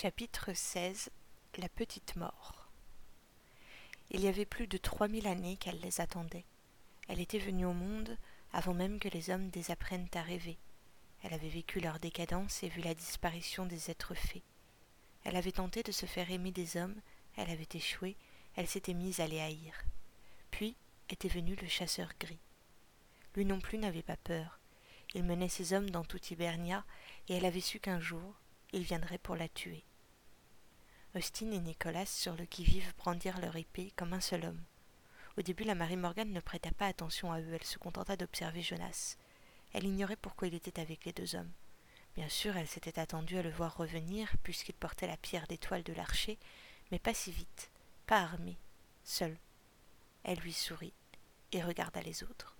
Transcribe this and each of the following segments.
Chapitre XVI La petite mort Il y avait plus de trois mille années qu'elle les attendait. Elle était venue au monde avant même que les hommes désapprennent à rêver. Elle avait vécu leur décadence et vu la disparition des êtres faits. Elle avait tenté de se faire aimer des hommes, elle avait échoué, elle s'était mise à les haïr. Puis était venu le chasseur gris. Lui non plus n'avait pas peur. Il menait ses hommes dans tout Hibernia, et elle avait su qu'un jour, il viendrait pour la tuer. Austin et Nicolas, sur le qui-vive, brandirent leur épée comme un seul homme. Au début, la Marie Morgan ne prêta pas attention à eux, elle se contenta d'observer Jonas. Elle ignorait pourquoi il était avec les deux hommes. Bien sûr, elle s'était attendue à le voir revenir, puisqu'il portait la pierre d'étoile de l'archer, mais pas si vite, pas armé, seul. Elle lui sourit et regarda les autres.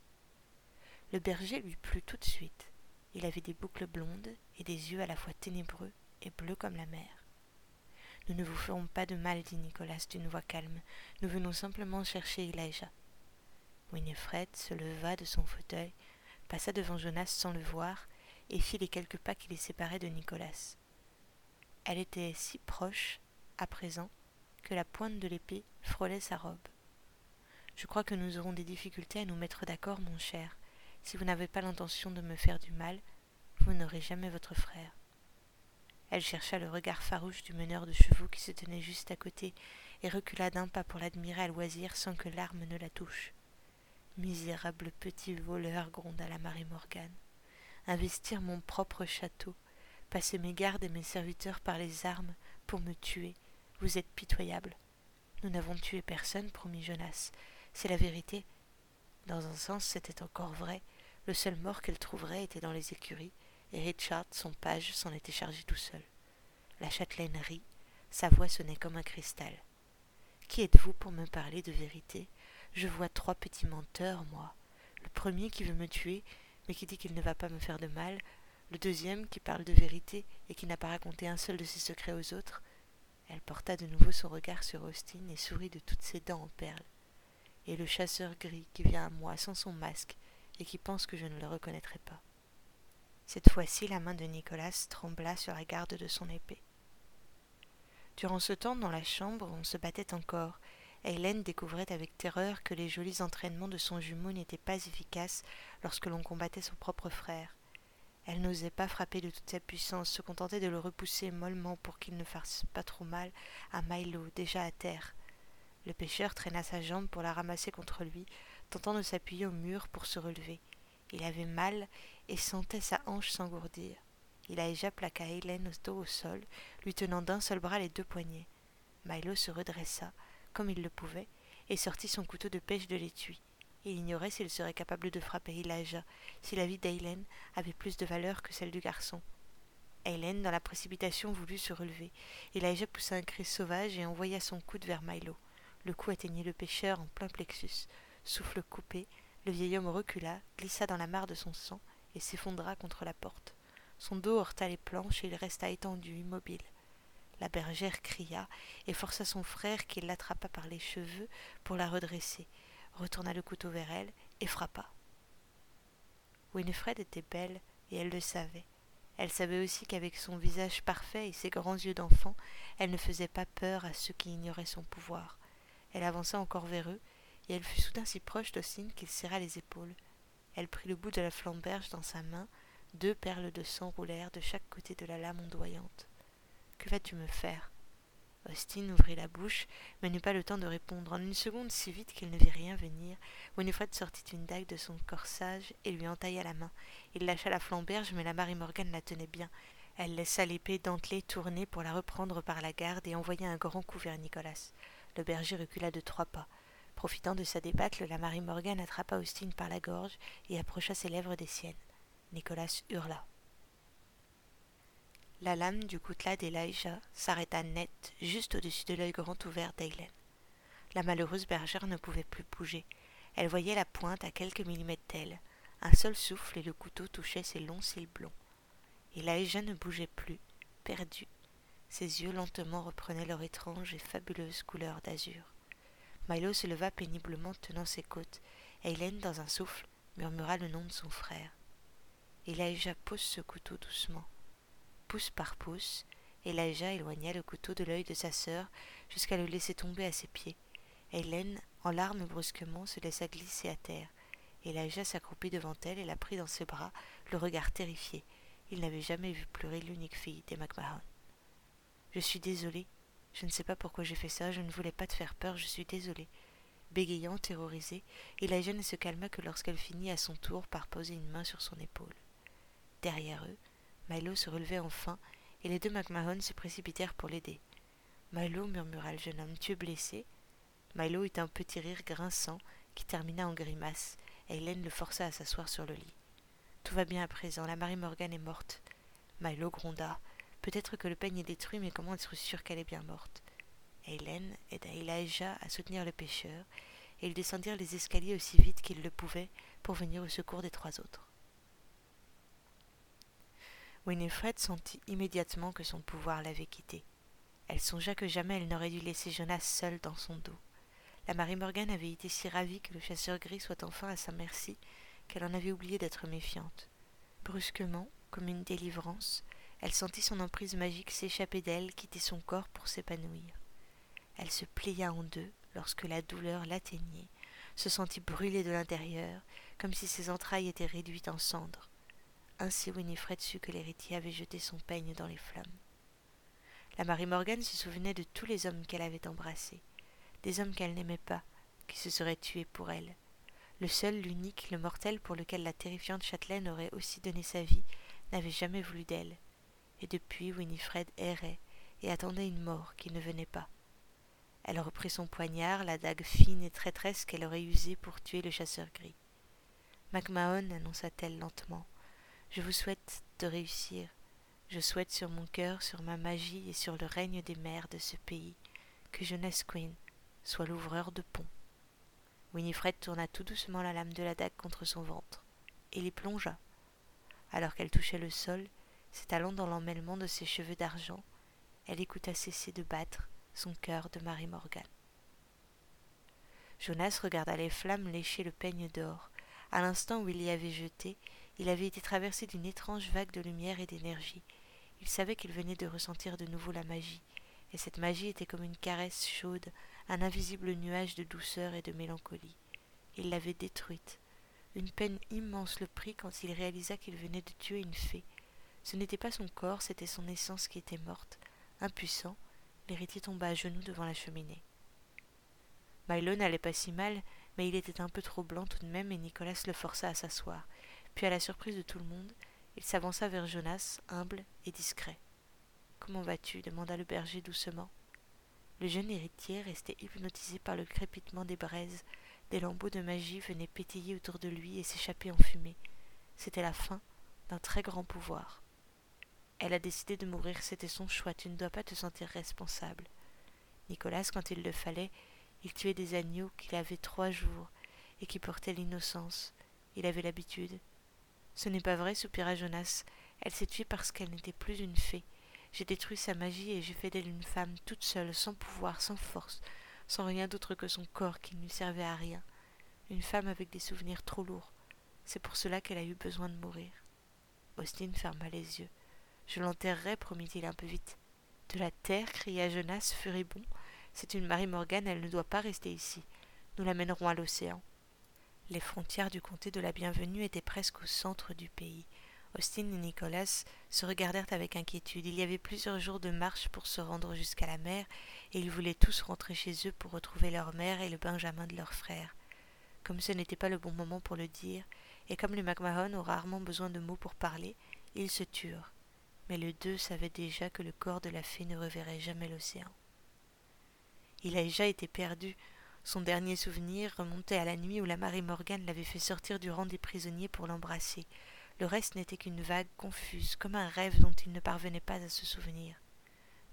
Le berger lui plut tout de suite. Il avait des boucles blondes et des yeux à la fois ténébreux et bleus comme la mer. Nous ne vous ferons pas de mal, dit Nicolas d'une voix calme. Nous venons simplement chercher Elijah. Winifred se leva de son fauteuil, passa devant Jonas sans le voir, et fit les quelques pas qui les séparaient de Nicolas. Elle était si proche, à présent, que la pointe de l'épée frôlait sa robe. Je crois que nous aurons des difficultés à nous mettre d'accord, mon cher. Si vous n'avez pas l'intention de me faire du mal, vous n'aurez jamais votre frère. Elle chercha le regard farouche du meneur de chevaux qui se tenait juste à côté, et recula d'un pas pour l'admirer à loisir sans que l'arme ne la touche. Misérable petit voleur, gronda la Marie Morgane. Investir mon propre château, passer mes gardes et mes serviteurs par les armes pour me tuer. Vous êtes pitoyable. Nous n'avons tué personne, promit Jonas. C'est la vérité. Dans un sens, c'était encore vrai. Le seul mort qu'elle trouverait était dans les écuries, et Richard, son page, s'en était chargé tout seul. La châtelaine rit, sa voix sonnait comme un cristal. Qui êtes-vous pour me parler de vérité? Je vois trois petits menteurs, moi. Le premier qui veut me tuer, mais qui dit qu'il ne va pas me faire de mal, le deuxième qui parle de vérité et qui n'a pas raconté un seul de ses secrets aux autres. Elle porta de nouveau son regard sur Austin et sourit de toutes ses dents en perles. Et le chasseur gris qui vient à moi sans son masque et qui pense que je ne le reconnaîtrai pas. Cette fois-ci, la main de Nicolas trembla sur la garde de son épée. Durant ce temps, dans la chambre, on se battait encore. Hélène découvrait avec terreur que les jolis entraînements de son jumeau n'étaient pas efficaces lorsque l'on combattait son propre frère. Elle n'osait pas frapper de toute sa puissance, se contentait de le repousser mollement pour qu'il ne fasse pas trop mal à Milo, déjà à terre. Le pêcheur traîna sa jambe pour la ramasser contre lui, tentant de s'appuyer au mur pour se relever. Il avait mal et sentait sa hanche s'engourdir. Il déjà plaqua Hélène au dos au sol, lui tenant d'un seul bras les deux poignets. Milo se redressa, comme il le pouvait, et sortit son couteau de pêche de l'étui. Il ignorait s'il serait capable de frapper Elijah, si la vie d'Hélène avait plus de valeur que celle du garçon. Hélène, dans la précipitation, voulut se relever. Elijah poussa un cri sauvage et envoya son coude vers Milo. Le coup atteignit le pêcheur en plein plexus. Souffle coupé, le vieil homme recula, glissa dans la mare de son sang et s'effondra contre la porte. Son dos heurta les planches et il resta étendu, immobile. La bergère cria et força son frère qui l'attrapa par les cheveux pour la redresser, retourna le couteau vers elle et frappa. Winifred était belle et elle le savait. Elle savait aussi qu'avec son visage parfait et ses grands yeux d'enfant, elle ne faisait pas peur à ceux qui ignoraient son pouvoir. Elle avança encore vers eux et elle fut soudain si proche d'Austin qu'il serra les épaules. Elle prit le bout de la flamberge dans sa main, deux perles de sang roulèrent de chaque côté de la lame ondoyante. Que vas-tu me faire? Austin ouvrit la bouche, mais n'eut pas le temps de répondre. En une seconde, si vite qu'il ne vit rien venir, Winifred sortit une dague de son corsage et lui entailla la main. Il lâcha la flamberge, mais la Marie Morgan la tenait bien. Elle laissa l'épée dentelée tourner pour la reprendre par la garde et envoya un grand coup vers Nicolas. Le berger recula de trois pas. Profitant de sa débâcle, la Marie Morgan attrapa Austin par la gorge et approcha ses lèvres des siennes. Nicolas hurla. La lame du coutelas d'Elijah s'arrêta net juste au-dessus de l'œil grand ouvert d'Hélène. La malheureuse bergère ne pouvait plus bouger. Elle voyait la pointe à quelques millimètres d'elle. Un seul souffle et le couteau touchait ses longs cils blonds. Elijah ne bougeait plus, perdu. Ses yeux lentement reprenaient leur étrange et fabuleuse couleur d'azur. Milo se leva péniblement tenant ses côtes. Hélène, dans un souffle, murmura le nom de son frère. Elijah pose ce couteau doucement. Pouce par pouce, Elijah éloigna le couteau de l'œil de sa sœur jusqu'à le laisser tomber à ses pieds. Hélène, en larmes brusquement, se laissa glisser à terre. Elijah s'accroupit devant elle et la prit dans ses bras, le regard terrifié. Il n'avait jamais vu pleurer l'unique fille des McMahon. Je suis désolé. Je ne sais pas pourquoi j'ai fait ça, je ne voulais pas te faire peur, je suis désolé. Bégayant, terrorisée, Elijah ne se calma que lorsqu'elle finit à son tour par poser une main sur son épaule. Derrière eux, Milo se relevait enfin, et les deux McMahon se précipitèrent pour l'aider. Milo, murmura le jeune homme, tu es blessé? Milo eut un petit rire grinçant qui termina en grimace, et Hélène le força à s'asseoir sur le lit. Tout va bien à présent, la Marie Morgan est morte. Milo gronda. Peut-être que le peigne est détruit, mais comment être sûr qu'elle est bien morte? Hélène aida Elijah à soutenir le pêcheur, et ils descendirent les escaliers aussi vite qu'ils le pouvaient pour venir au secours des trois autres. Winifred sentit immédiatement que son pouvoir l'avait quittée. Elle songea que jamais elle n'aurait dû laisser Jonas seul dans son dos. La Marie Morgan avait été si ravie que le chasseur gris soit enfin à sa merci qu'elle en avait oublié d'être méfiante. Brusquement, comme une délivrance, elle sentit son emprise magique s'échapper d'elle, quitter son corps pour s'épanouir. Elle se plia en deux lorsque la douleur l'atteignait, se sentit brûler de l'intérieur, comme si ses entrailles étaient réduites en cendres. Ainsi Winifred sut que l'héritier avait jeté son peigne dans les flammes. La Marie Morgan se souvenait de tous les hommes qu'elle avait embrassés, des hommes qu'elle n'aimait pas, qui se seraient tués pour elle. Le seul, l'unique, le mortel pour lequel la terrifiante châtelaine aurait aussi donné sa vie, n'avait jamais voulu d'elle. Et depuis, Winifred errait et attendait une mort qui ne venait pas. Elle reprit son poignard, la dague fine et traîtresse qu'elle aurait usée pour tuer le chasseur gris. MacMahon, annonça-t-elle lentement, je vous souhaite de réussir. Je souhaite sur mon cœur, sur ma magie et sur le règne des mers de ce pays, que Jeunesse Queen soit l'ouvreur de pont. Winifred tourna tout doucement la lame de la dague contre son ventre, et l'y plongea. Alors qu'elle touchait le sol, s'étalant dans l'emmêlement de ses cheveux d'argent, elle écouta cesser de battre son cœur de Marie Morgan. Jonas regarda les flammes lécher le peigne d'or. À l'instant où il y avait jeté, il avait été traversé d'une étrange vague de lumière et d'énergie. Il savait qu'il venait de ressentir de nouveau la magie, et cette magie était comme une caresse chaude, un invisible nuage de douceur et de mélancolie. Il l'avait détruite. Une peine immense le prit quand il réalisa qu'il venait de tuer une fée. Ce n'était pas son corps, c'était son essence qui était morte. Impuissant, l'héritier tomba à genoux devant la cheminée. Milo n'allait pas si mal, mais il était un peu trop blanc tout de même et Nicolas le força à s'asseoir. Puis, à la surprise de tout le monde, il s'avança vers Jonas, humble et discret. Comment vas-tu? demanda le berger doucement. Le jeune héritier restait hypnotisé par le crépitement des braises. Des lambeaux de magie venaient pétiller autour de lui et s'échapper en fumée. C'était la fin d'un très grand pouvoir. Elle a décidé de mourir, c'était son choix, tu ne dois pas te sentir responsable. Nicolas, quand il le fallait, il tuait des agneaux qu'il avait trois jours et qui portaient l'innocence. Il avait l'habitude. Ce n'est pas vrai, soupira Jonas. Elle s'est tuée parce qu'elle n'était plus une fée. J'ai détruit sa magie et j'ai fait d'elle une femme toute seule, sans pouvoir, sans force, sans rien d'autre que son corps qui ne lui servait à rien. Une femme avec des souvenirs trop lourds. C'est pour cela qu'elle a eu besoin de mourir. Austin ferma les yeux. Je l'enterrerai, promit-il un peu vite. De la terre cria Jonas, furibond. C'est une Marie Morgan, elle ne doit pas rester ici. Nous l'amènerons à l'océan. Les frontières du comté de la Bienvenue étaient presque au centre du pays. Austin et Nicolas se regardèrent avec inquiétude. Il y avait plusieurs jours de marche pour se rendre jusqu'à la mer, et ils voulaient tous rentrer chez eux pour retrouver leur mère et le benjamin de leur frère. Comme ce n'était pas le bon moment pour le dire, et comme les McMahon ont rarement besoin de mots pour parler, ils se turent. Mais les deux savaient déjà que le corps de la fée ne reverrait jamais l'océan. Il a déjà été perdu, son dernier souvenir remontait à la nuit où la Marie Morgan l'avait fait sortir du rang des prisonniers pour l'embrasser. Le reste n'était qu'une vague confuse, comme un rêve dont il ne parvenait pas à se souvenir.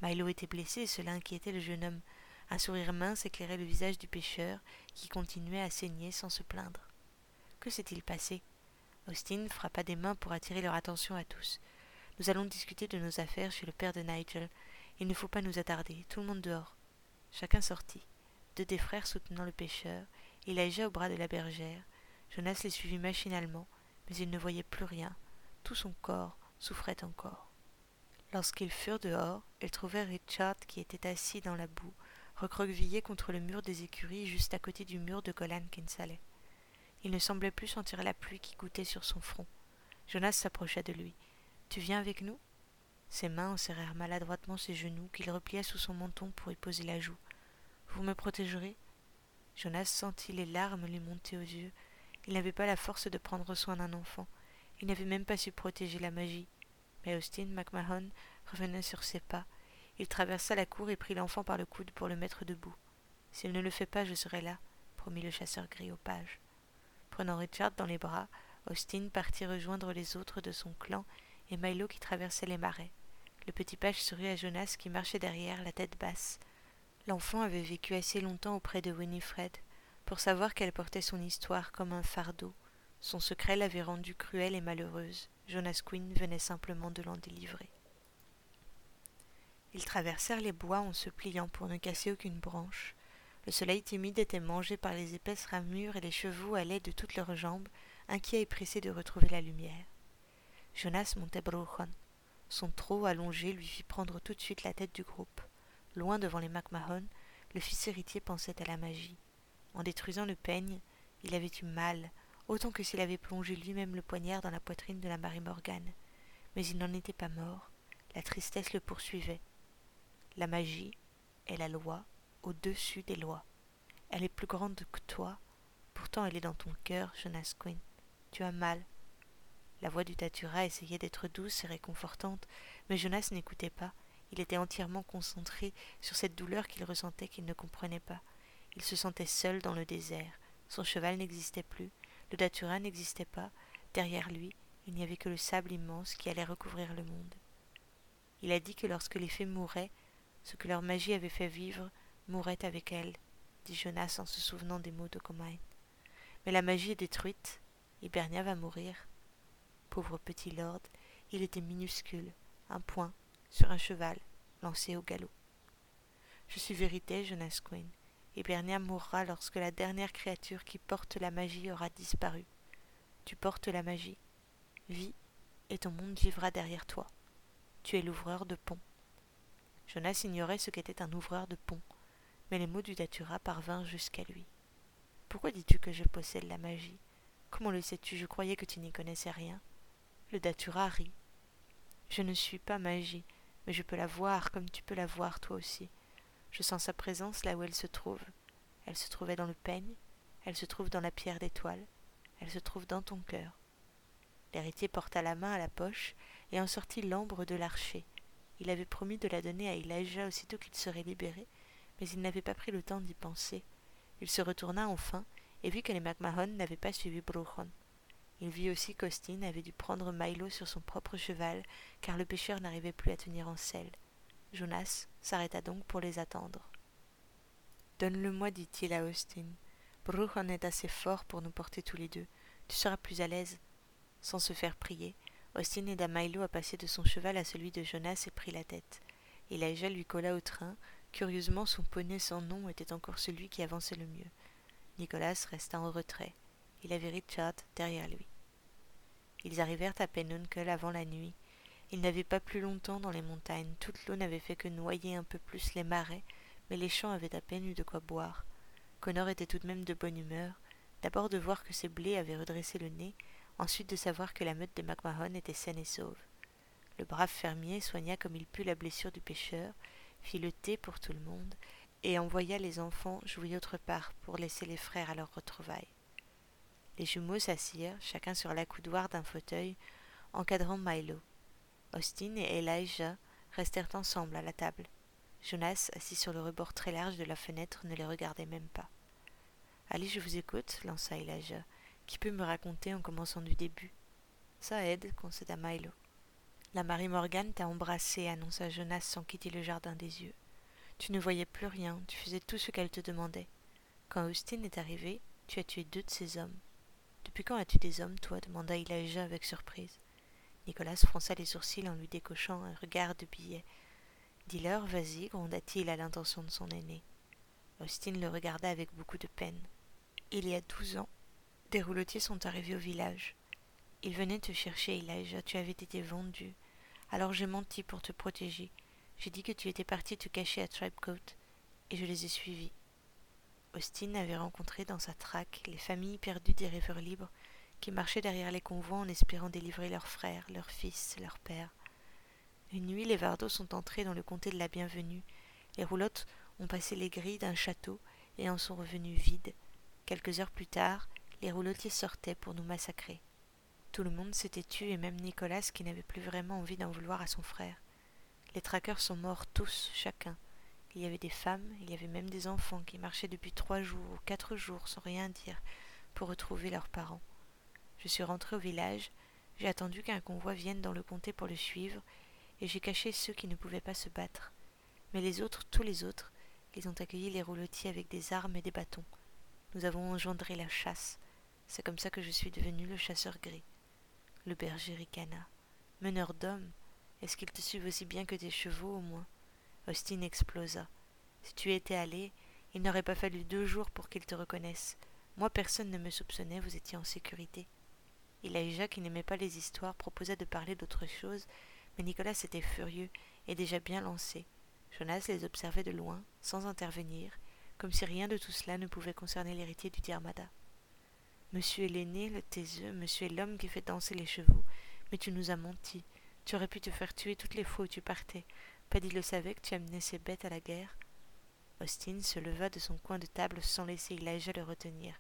Milo était blessé et cela inquiétait le jeune homme. Un sourire mince éclairait le visage du pêcheur, qui continuait à saigner sans se plaindre. Que s'est-il passé? Austin frappa des mains pour attirer leur attention à tous. Nous allons discuter de nos affaires chez le père de Nigel. Il ne faut pas nous attarder. Tout le monde dehors. Chacun sortit deux des frères soutenant le pêcheur, Elijah au bras de la bergère. Jonas les suivit machinalement, mais il ne voyait plus rien. Tout son corps souffrait encore. Lorsqu'ils furent dehors, ils trouvèrent Richard qui était assis dans la boue, recroquevillé contre le mur des écuries juste à côté du mur de Golan Kinsale. Il ne semblait plus sentir la pluie qui goûtait sur son front. Jonas s'approcha de lui. Tu viens avec nous? Ses mains enserrèrent maladroitement ses genoux qu'il replia sous son menton pour y poser la joue. Vous me protégerez? Jonas sentit les larmes lui monter aux yeux. Il n'avait pas la force de prendre soin d'un enfant. Il n'avait même pas su protéger la magie. Mais Austin McMahon revenait sur ses pas. Il traversa la cour et prit l'enfant par le coude pour le mettre debout. S'il ne le fait pas, je serai là, promit le chasseur gris au page. Prenant Richard dans les bras, Austin partit rejoindre les autres de son clan et Milo qui traversait les marais. Le petit page sourit à Jonas qui marchait derrière, la tête basse. L'enfant avait vécu assez longtemps auprès de Winifred pour savoir qu'elle portait son histoire comme un fardeau. Son secret l'avait rendue cruelle et malheureuse. Jonas Quinn venait simplement de l'en délivrer. Ils traversèrent les bois en se pliant pour ne casser aucune branche. Le soleil timide était mangé par les épaisses ramures et les chevaux allaient de toutes leurs jambes, inquiets et pressés de retrouver la lumière. Jonas montait Brochon. Son trot allongé lui fit prendre tout de suite la tête du groupe. Loin devant les MacMahon, le fils héritier pensait à la magie. En détruisant le peigne, il avait eu mal, autant que s'il avait plongé lui-même le poignard dans la poitrine de la Marie Morgane. Mais il n'en était pas mort. La tristesse le poursuivait. La magie est la loi au-dessus des lois. Elle est plus grande que toi, pourtant elle est dans ton cœur, Jonas Quinn. Tu as mal. La voix du Tatura essayait d'être douce et réconfortante, mais Jonas n'écoutait pas. Il était entièrement concentré sur cette douleur qu'il ressentait qu'il ne comprenait pas. Il se sentait seul dans le désert. Son cheval n'existait plus, le datura n'existait pas. Derrière lui, il n'y avait que le sable immense qui allait recouvrir le monde. Il a dit que lorsque les fées mouraient, ce que leur magie avait fait vivre mourrait avec elles, dit Jonas en se souvenant des mots de Comain. Mais la magie est détruite, et Bernia va mourir. Pauvre petit lord, il était minuscule, un point, sur un cheval, lancé au galop. Je suis vérité, Jonas Quinn, et Bernia mourra lorsque la dernière créature qui porte la magie aura disparu. Tu portes la magie. Vis, et ton monde vivra derrière toi. Tu es l'ouvreur de pont. Jonas ignorait ce qu'était un ouvreur de pont, mais les mots du datura parvinrent jusqu'à lui. Pourquoi dis-tu que je possède la magie? Comment le sais-tu? Je croyais que tu n'y connaissais rien. Datura rit. Je ne suis pas magie, mais je peux la voir comme tu peux la voir toi aussi. Je sens sa présence là où elle se trouve. Elle se trouvait dans le peigne, elle se trouve dans la pierre d'étoile, elle se trouve dans ton cœur. L'héritier porta la main à la poche et en sortit l'ambre de l'archer. Il avait promis de la donner à Elijah aussitôt qu'il serait libéré, mais il n'avait pas pris le temps d'y penser. Il se retourna enfin et vit que les MacMahon n'avaient pas suivi. Il vit aussi qu'Austin avait dû prendre Milo sur son propre cheval, car le pêcheur n'arrivait plus à tenir en selle. Jonas s'arrêta donc pour les attendre. Donne-le-moi, dit-il à Austin. Bruchon est assez fort pour nous porter tous les deux. Tu seras plus à l'aise. Sans se faire prier, Austin aida Milo à passer de son cheval à celui de Jonas et prit la tête. Elijah lui colla au train. Curieusement, son poney sans nom était encore celui qui avançait le mieux. Nicolas resta en retrait. Il avait Richard derrière lui. Ils arrivèrent à Penuncle avant la nuit. Ils n'avaient pas plus longtemps dans les montagnes. Toute l'eau n'avait fait que noyer un peu plus les marais, mais les champs avaient à peine eu de quoi boire. Connor était tout de même de bonne humeur, d'abord de voir que ses blés avaient redressé le nez, ensuite de savoir que la meute des MacMahon était saine et sauve. Le brave fermier soigna comme il put la blessure du pêcheur, fit le thé pour tout le monde, et envoya les enfants jouer autre part pour laisser les frères à leur retrouvailles. Les jumeaux s'assirent, chacun sur l'accoudoir d'un fauteuil, encadrant Milo. Austin et Elijah restèrent ensemble à la table. Jonas, assis sur le rebord très large de la fenêtre, ne les regardait même pas. Allez, je vous écoute, lança Elijah. Qui peut me raconter en commençant du début Ça aide, concéda Milo. La Marie Morgane t'a embrassé, annonça Jonas sans quitter le jardin des yeux. Tu ne voyais plus rien, tu faisais tout ce qu'elle te demandait. Quand Austin est arrivé, tu as tué deux de ses hommes. Depuis quand as-tu des hommes, toi demanda Elijah avec surprise. Nicolas fronça les sourcils en lui décochant un regard de billet. Dis-leur, vas-y, gronda-t-il à l'intention de son aîné. Austin le regarda avec beaucoup de peine. Il y a douze ans, des roulotiers sont arrivés au village. Ils venaient te chercher, Elijah. Tu avais été vendu. Alors j'ai menti pour te protéger. J'ai dit que tu étais parti te cacher à Tribecoat, et je les ai suivis. Austin avait rencontré dans sa traque les familles perdues des rêveurs libres qui marchaient derrière les convois en espérant délivrer leurs frères, leurs fils, leurs pères. Une nuit, les Vardos sont entrés dans le comté de la Bienvenue. Les roulottes ont passé les grilles d'un château et en sont revenus vides. Quelques heures plus tard, les roulotiers sortaient pour nous massacrer. Tout le monde s'était tué et même Nicolas qui n'avait plus vraiment envie d'en vouloir à son frère. Les traqueurs sont morts tous, chacun. Il y avait des femmes, il y avait même des enfants qui marchaient depuis trois jours ou quatre jours sans rien dire pour retrouver leurs parents. Je suis rentré au village, j'ai attendu qu'un convoi vienne dans le comté pour le suivre, et j'ai caché ceux qui ne pouvaient pas se battre. Mais les autres, tous les autres, ils ont accueilli les roulotiers avec des armes et des bâtons. Nous avons engendré la chasse. C'est comme ça que je suis devenu le chasseur gris. Le berger ricana. Meneur d'hommes, est-ce qu'ils te suivent aussi bien que tes chevaux au moins? Austin explosa. Si tu étais allé, il n'aurait pas fallu deux jours pour qu'ils te reconnaissent. Moi, personne ne me soupçonnait, vous étiez en sécurité. Elijah, qui n'aimait pas les histoires, proposa de parler d'autre chose, mais Nicolas était furieux et déjà bien lancé. Jonas les observait de loin, sans intervenir, comme si rien de tout cela ne pouvait concerner l'héritier du Diarmada. Monsieur est l'aîné, le taiseux, monsieur est l'homme qui fait danser les chevaux, mais tu nous as menti. Tu aurais pu te faire tuer toutes les fois où tu partais. Paddy le savait que tu amenais ces bêtes à la guerre. Austin se leva de son coin de table sans laisser Elijah le retenir.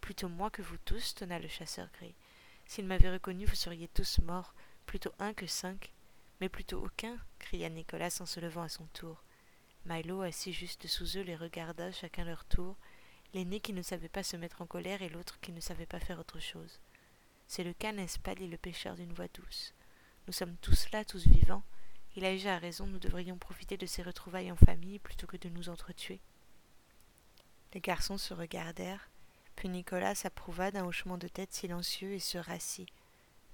Plutôt moi que vous tous, tonna le chasseur gris. S'il m'avait reconnu, vous seriez tous morts, plutôt un que cinq. Mais plutôt aucun, cria Nicolas en se levant à son tour. Milo, assis juste sous eux, les regarda chacun leur tour, l'aîné qui ne savait pas se mettre en colère et l'autre qui ne savait pas faire autre chose. C'est le cas, n'est-ce pas dit le pêcheur d'une voix douce. Nous sommes tous là, tous vivants, Elijah a raison, nous devrions profiter de ces retrouvailles en famille plutôt que de nous entretuer. Les garçons se regardèrent, puis Nicolas s'approuva d'un hochement de tête silencieux et se rassit.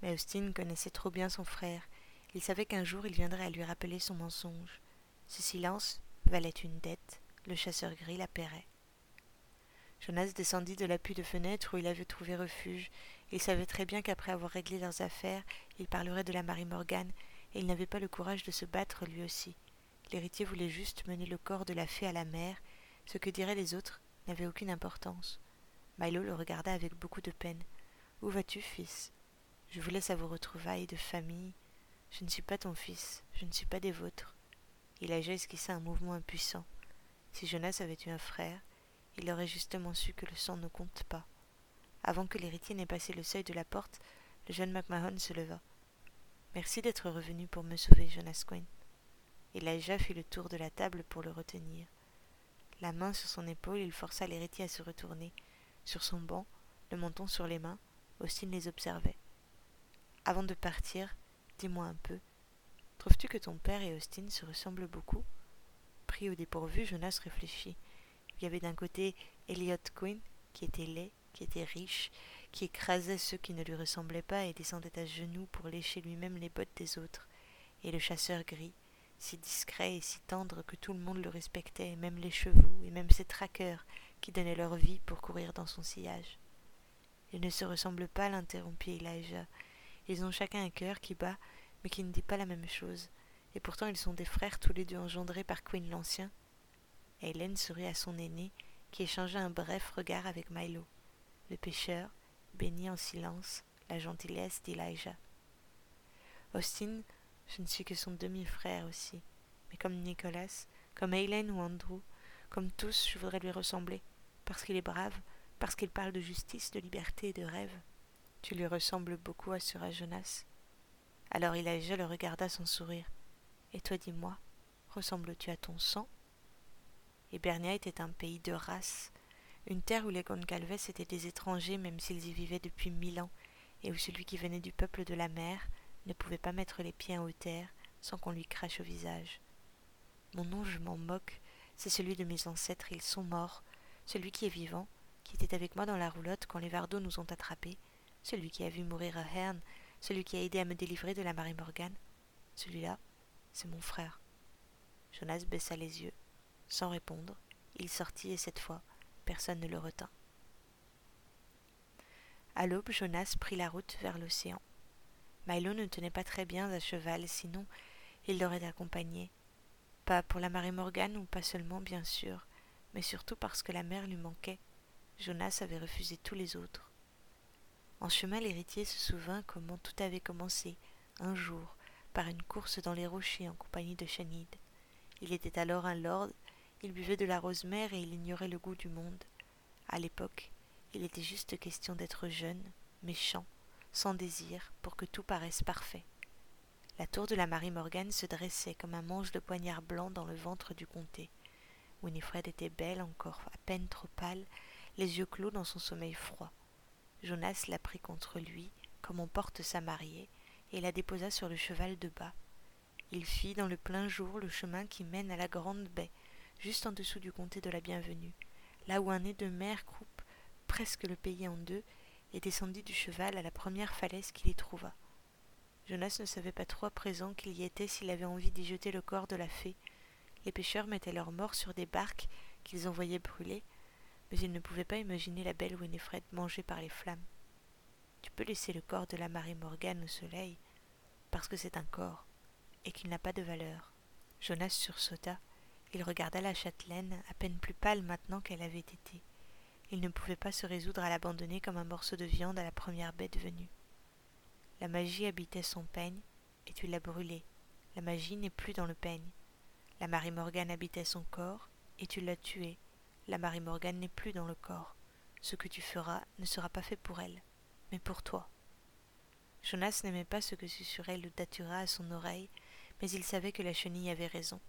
Mais Austin connaissait trop bien son frère. Il savait qu'un jour il viendrait à lui rappeler son mensonge. Ce silence valait une dette. Le chasseur gris la paierait. Jonas descendit de l'appui de fenêtre où il avait trouvé refuge. Il savait très bien qu'après avoir réglé leurs affaires, il parlerait de la Marie Morgane et il n'avait pas le courage de se battre lui aussi. L'héritier voulait juste mener le corps de la fée à la mer, ce que diraient les autres n'avait aucune importance. Milo le regarda avec beaucoup de peine. Où vas-tu, fils? Je vous laisse à vos retrouvailles de famille. Je ne suis pas ton fils, je ne suis pas des vôtres. Il a esquissé un mouvement impuissant. Si Jonas avait eu un frère, il aurait justement su que le sang ne compte pas. Avant que l'héritier n'ait passé le seuil de la porte, le jeune MacMahon se leva. Merci d'être revenu pour me sauver, Jonas Quinn. Elijah fit le tour de la table pour le retenir. La main sur son épaule, il força l'héritier à se retourner. Sur son banc, le menton sur les mains, Austin les observait. Avant de partir, dis-moi un peu. Trouves-tu que ton père et Austin se ressemblent beaucoup? Pris au dépourvu, Jonas réfléchit. Il y avait d'un côté Elliot Quinn, qui était laid, qui était riche, qui écrasait ceux qui ne lui ressemblaient pas et descendait à genoux pour lécher lui-même les bottes des autres, et le chasseur gris, si discret et si tendre que tout le monde le respectait, même les chevaux, et même ses traqueurs, qui donnaient leur vie pour courir dans son sillage. Ils ne se ressemblent pas, l'interrompit Elijah. Ils ont chacun un cœur qui bat, mais qui ne dit pas la même chose, et pourtant ils sont des frères tous les deux engendrés par Queen l'Ancien. Hélène sourit à son aîné, qui échangea un bref regard avec Milo. Le pêcheur, bénit en silence la gentillesse d'Elijah. Austin, je ne suis que son demi-frère aussi, mais comme Nicolas, comme Hélène ou Andrew, comme tous, je voudrais lui ressembler, parce qu'il est brave, parce qu'il parle de justice, de liberté et de rêve. Tu lui ressembles beaucoup, assura Jonas. Alors Elijah le regarda sans sourire. Et toi, dis-moi, ressembles-tu à ton sang? Hibernia était un pays de race, une terre où les Goncalves étaient des étrangers même s'ils y vivaient depuis mille ans, et où celui qui venait du peuple de la mer ne pouvait pas mettre les pieds en haute sans qu'on lui crache au visage. Mon nom, je m'en moque, c'est celui de mes ancêtres, ils sont morts, celui qui est vivant, qui était avec moi dans la roulotte quand les Vardos nous ont attrapés, celui qui a vu mourir à celui qui a aidé à me délivrer de la Marie Morgane, celui-là, c'est mon frère. Jonas baissa les yeux. Sans répondre, il sortit et cette fois, personne ne le retint. À l'aube, Jonas prit la route vers l'océan. Milo ne tenait pas très bien à cheval, sinon il l'aurait accompagné. Pas pour la Marie Morgane ou pas seulement, bien sûr, mais surtout parce que la mère lui manquait. Jonas avait refusé tous les autres. En chemin, l'héritier se souvint comment tout avait commencé, un jour, par une course dans les rochers en compagnie de Chanide. Il était alors un lord, il buvait de la rose-mère et il ignorait le goût du monde. À l'époque, il était juste question d'être jeune, méchant, sans désir, pour que tout paraisse parfait. La tour de la Marie Morgane se dressait comme un manche de poignard blanc dans le ventre du comté. Winifred était belle, encore à peine trop pâle, les yeux clos dans son sommeil froid. Jonas la prit contre lui, comme on porte sa mariée, et la déposa sur le cheval de bas. Il fit dans le plein jour le chemin qui mène à la grande baie, juste en dessous du comté de la Bienvenue, là où un nez de mer coupe presque le pays en deux, et descendit du cheval à la première falaise qu'il y trouva. Jonas ne savait pas trop à présent qu'il y était s'il avait envie d'y jeter le corps de la fée. Les pêcheurs mettaient leurs morts sur des barques qu'ils envoyaient brûler, mais ils ne pouvaient pas imaginer la belle Winifred mangée par les flammes. Tu peux laisser le corps de la Marie Morgane au soleil, parce que c'est un corps, et qu'il n'a pas de valeur. Jonas sursauta. Il regarda la châtelaine, à peine plus pâle maintenant qu'elle avait été. Il ne pouvait pas se résoudre à l'abandonner comme un morceau de viande à la première bête venue. La magie habitait son peigne, et tu l'as brûlé. La magie n'est plus dans le peigne. La Marie Morgane habitait son corps, et tu l'as tuée. La Marie Morgane n'est plus dans le corps. Ce que tu feras ne sera pas fait pour elle, mais pour toi. Jonas n'aimait pas ce que susurrait le datura à son oreille, mais il savait que la chenille avait raison.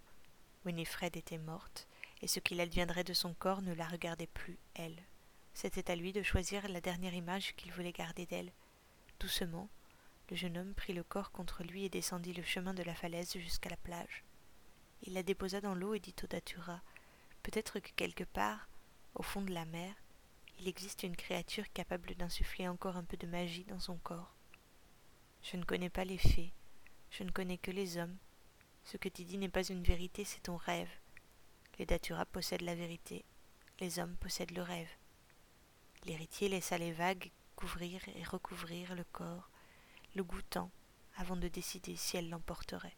Winifred était morte, et ce qu'il adviendrait de son corps ne la regardait plus, elle. C'était à lui de choisir la dernière image qu'il voulait garder d'elle. Doucement, le jeune homme prit le corps contre lui et descendit le chemin de la falaise jusqu'à la plage. Il la déposa dans l'eau et dit au datura Peut-être que quelque part, au fond de la mer, il existe une créature capable d'insuffler encore un peu de magie dans son corps. Je ne connais pas les fées, je ne connais que les hommes. Ce que tu dis n'est pas une vérité, c'est ton rêve. Les Datura possèdent la vérité, les hommes possèdent le rêve. L'héritier laissa les vagues couvrir et recouvrir le corps, le goûtant, avant de décider si elle l'emporterait.